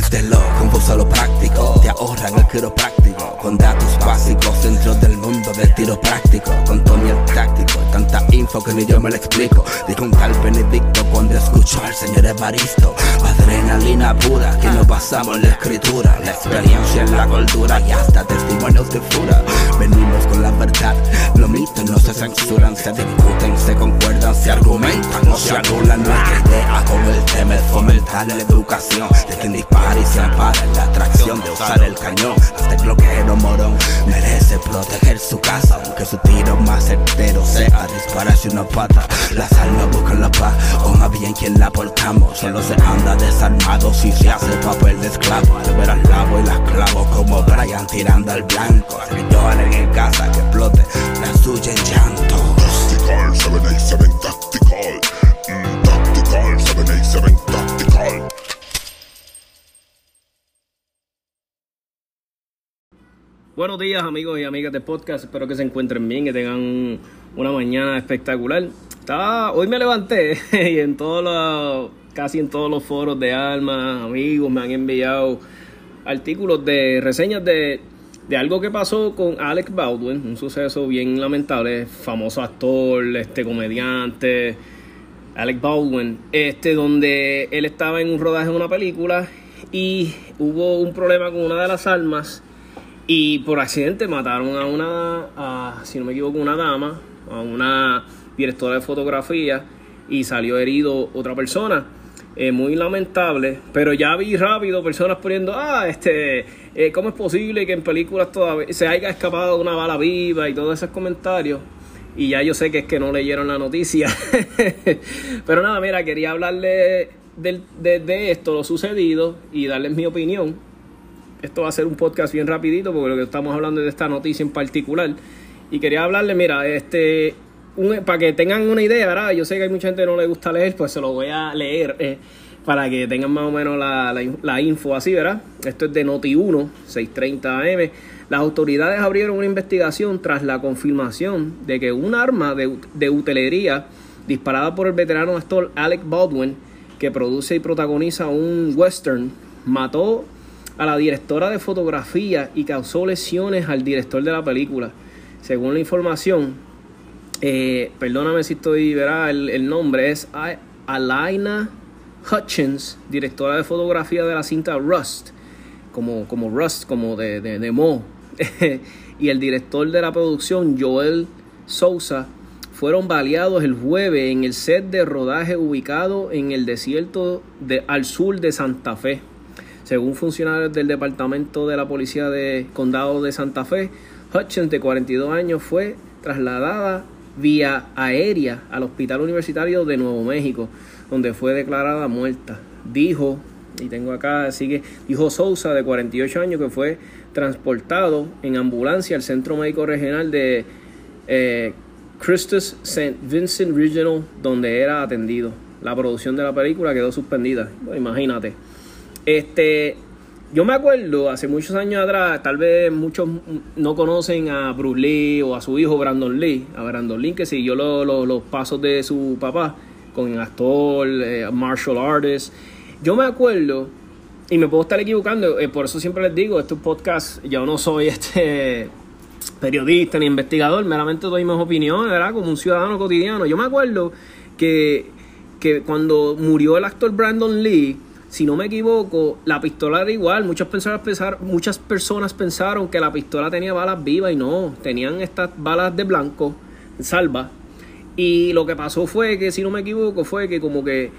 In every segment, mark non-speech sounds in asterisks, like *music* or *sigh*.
Ya, desde lo confuso a lo práctico, te ahorran el quiropráctico, con datos básicos dentro del mundo del tiro práctico, con Tony el táctico, tanta info que ni yo me lo explico. Dijo un tal Benedicto cuando escuchó al señor Evaristo, adrenalina pura que nos basamos en la escritura, la experiencia en la cultura y hasta testimonios de fura. Venimos con la verdad, los mitos no se censuran, se discuten, se concuerdan, se argumentan, no se anulan nuestra idea con el tema es fomentar la educación de quien y se ampara en la atracción de usar el cañón. Hasta el morón merece proteger su casa, aunque su tiro más certero sea dispararse una pata. Las almas buscan la paz, o más bien quien la portamos. Solo se anda desarmado si se hace papel de esclavo. Al ver al lavo y las clavo como Brian tirando al blanco. Lloren en casa que explote la suya en llanto. Tactical, 787 Tactical. Mm, tactical, 787 Tactical. Buenos días amigos y amigas de podcast, espero que se encuentren bien, que tengan una mañana espectacular. Hoy me levanté *laughs* y en todos los, casi en todos los foros de armas, amigos me han enviado artículos de reseñas de, de algo que pasó con Alec Baldwin, un suceso bien lamentable, famoso actor, este comediante, Alec Baldwin, este donde él estaba en un rodaje de una película y hubo un problema con una de las armas y por accidente mataron a una, a, si no me equivoco, una dama, a una directora de fotografía y salió herido otra persona. Eh, muy lamentable, pero ya vi rápido personas poniendo, ah, este, eh, ¿cómo es posible que en películas todavía se haya escapado una bala viva y todos esos comentarios? Y ya yo sé que es que no leyeron la noticia. *laughs* pero nada, mira, quería hablarle del- de, de esto, lo sucedido, y darles mi opinión esto va a ser un podcast bien rapidito porque lo que estamos hablando es de esta noticia en particular y quería hablarle mira este un- para que tengan una idea ¿verdad? yo sé que hay mucha gente que no le gusta leer pues se lo voy a leer eh, para que tengan más o menos la, la la info así verdad esto es de Noti1 630 AM las autoridades abrieron una investigación tras la confirmación de que un arma de, de utilería disparada por el veterano actor Alec Baldwin que produce y protagoniza un western mató a la directora de fotografía y causó lesiones al director de la película. Según la información, eh, perdóname si estoy, verá, el, nombre es Alaina Hutchins, directora de fotografía de la cinta Rust, como, como Rust, como de, de, de Mo, *laughs* y el director de la producción, Joel Sousa, fueron baleados el jueves en el set de rodaje ubicado en el desierto de, al sur de Santa Fe. Según funcionarios del Departamento de la Policía de Condado de Santa Fe, Hutchins, de 42 años, fue trasladada vía aérea al Hospital Universitario de Nuevo México, donde fue declarada muerta. Dijo, y tengo acá, así que dijo Sousa, de 48 años, que fue transportado en ambulancia al Centro Médico Regional de eh, Christus St. Vincent Regional, donde era atendido. La producción de la película quedó suspendida. Imagínate. Este, yo me acuerdo hace muchos años atrás, tal vez muchos no conocen a Bruce Lee o a su hijo Brandon Lee, a Brandon Lee que siguió lo- lo- los pasos de su papá con actor, eh, martial artist. Yo me acuerdo, y me puedo estar equivocando, eh, por eso siempre les digo, este podcast, yo no soy *laughs* este periodista ni investigador, meramente doy mis opiniones, ¿verdad? Como un ciudadano cotidiano. Yo me acuerdo que que cuando murió el actor Brandon Lee, si no me equivoco, la pistola era igual. Muchas personas, pensaron, muchas personas pensaron que la pistola tenía balas vivas y no, tenían estas balas de blanco, salva. Y lo que pasó fue que, si no me equivoco, fue que como que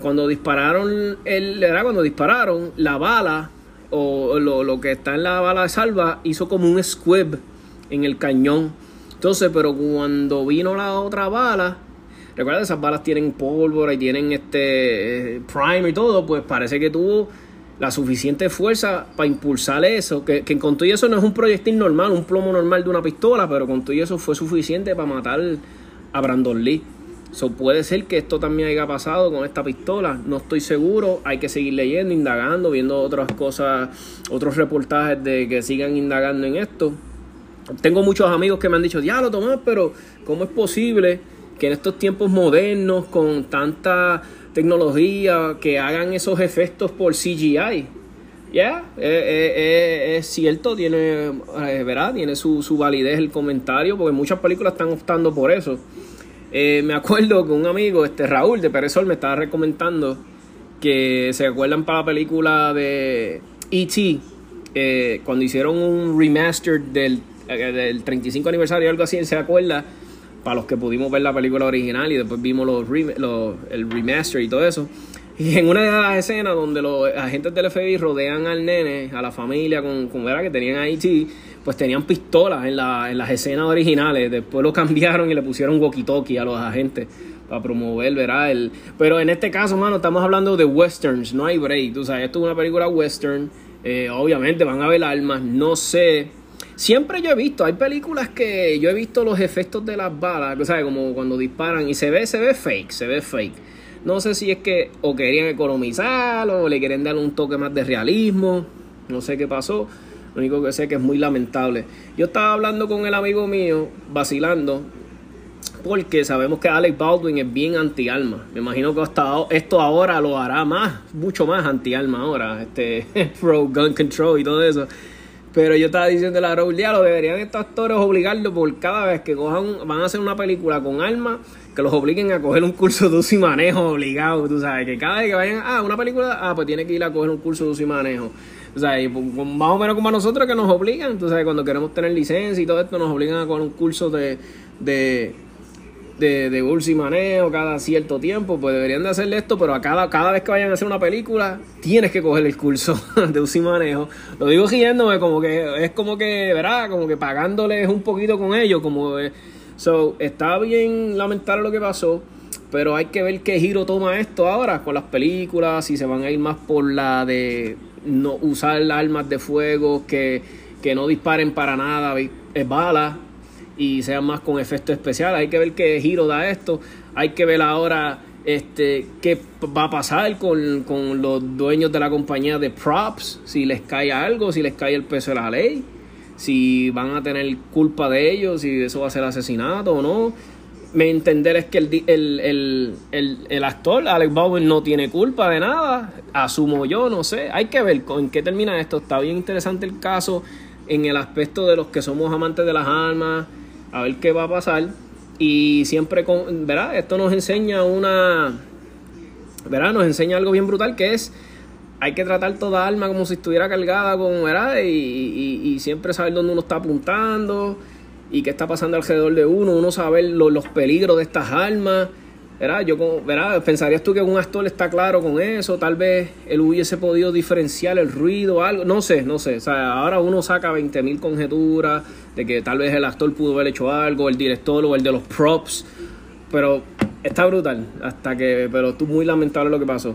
cuando dispararon, el, era cuando dispararon, la bala o lo, lo que está en la bala de salva hizo como un squib en el cañón. Entonces, pero cuando vino la otra bala, recuerda esas balas tienen pólvora y tienen este primer y todo, pues parece que tuvo la suficiente fuerza para impulsar eso, que, que con todo eso no es un proyectil normal, un plomo normal de una pistola, pero con todo eso fue suficiente para matar a Brandon Lee. Puede ser que esto también haya pasado con esta pistola. No estoy seguro. Hay que seguir leyendo, indagando, viendo otras cosas, otros reportajes de que sigan indagando en esto. Tengo muchos amigos que me han dicho, ya lo Tomás, pero ¿cómo es posible que en estos tiempos modernos, con tanta tecnología, que hagan esos efectos por CGI? Ya, eh, eh, eh, es cierto, tiene, ¿verdad? tiene su, su validez el comentario, porque muchas películas están optando por eso. me acuerdo que un amigo, este Raúl de Perezol, me estaba recomendando que se acuerdan para la película de E.T., cuando hicieron un remaster del, del 35 aniversario o algo así, se acuerda, para los que pudimos ver la película original y después vimos los, los, el remaster y todo eso. Y en una de las escenas donde los agentes del FBI rodean al nene, a la familia, con, con que tenían a E.T., pues tenían pistolas en, la, en las escenas originales. Después lo cambiaron y le pusieron walkie-talkie a los agentes para promover, ¿verdad? El, pero en este caso, mano, estamos hablando de westerns, no hay break. Tú sabes, esto es una película western. Eh, obviamente van a ver armas, no sé. Siempre yo he visto, hay películas que yo he visto los efectos de las balas, ¿sabes? Como cuando disparan y se ve, se ve fake, se ve fake. No sé si es que o querían economizar o le quieren dar un toque más de realismo. No sé qué pasó. Lo único que sé que es muy lamentable. Yo estaba hablando con el amigo mío, vacilando, porque sabemos que Alex Baldwin es bien anti-alma. Me imagino que hasta esto ahora lo hará más, mucho más anti-alma ahora, este *laughs* pro gun control y todo eso. Pero yo estaba diciendo la Raúl lo deberían estos actores obligarlo por cada vez que cojan, van a hacer una película con alma, que los obliguen a coger un curso de uso y manejo obligado, tú sabes, que cada vez que vayan, ah, una película, ah, pues tiene que ir a coger un curso de uso y manejo. O sea, y pues, más o menos como a nosotros que nos obligan, tú sabes, cuando queremos tener licencia y todo esto, nos obligan a coger un curso de, de, de, de bolsa y manejo cada cierto tiempo, pues deberían de hacerle esto, pero a cada, cada vez que vayan a hacer una película, tienes que coger el curso *laughs* de y manejo. Lo digo riéndome, como que es como que, ¿verdad? Como que pagándoles un poquito con ellos, como... so, está bien lamentable lo que pasó, pero hay que ver qué giro toma esto ahora con las películas, si se van a ir más por la de no usar armas de fuego, que, que no disparen para nada, balas y sean más con efectos especiales. Hay que ver qué giro da esto. Hay que ver ahora este qué va a pasar con, con los dueños de la compañía de props, si les cae algo, si les cae el peso de la ley, si van a tener culpa de ellos, si eso va a ser asesinato o no. Me entender es que el, el, el, el, actor Alex Baldwin no tiene culpa de nada, asumo yo, no sé. Hay que ver con qué termina esto. Está bien interesante el caso en el aspecto de los que somos amantes de las armas, a ver qué va a pasar. Y siempre, con, ¿verdad? Esto nos enseña una, ¿verdad? Nos enseña algo bien brutal que es, hay que tratar toda arma como si estuviera cargada con, ¿verdad? Y, y, siempre saber dónde uno está apuntando y qué está pasando alrededor de uno, uno saber los peligros de estas armas ¿verdad? Yo, ¿verdad? ¿Pensarías tú que un actor está claro con eso? Tal vez él hubiese podido diferenciar el ruido, algo, no sé, no sé. O sea, ahora uno saca 20.000 conjeturas de que tal vez el actor pudo haber hecho algo, el director o el de los props, pero está brutal, hasta que, pero tú muy lamentable lo que pasó.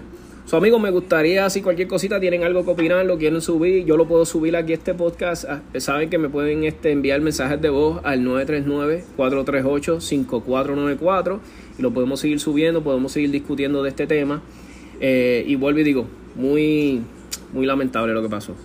Su amigo, me gustaría, si cualquier cosita tienen algo que opinar, lo quieren subir, yo lo puedo subir aquí este podcast. Ah, saben que me pueden este, enviar mensajes de voz al 939-438-5494 y lo podemos seguir subiendo, podemos seguir discutiendo de este tema. Eh, y vuelvo y digo, muy, muy lamentable lo que pasó.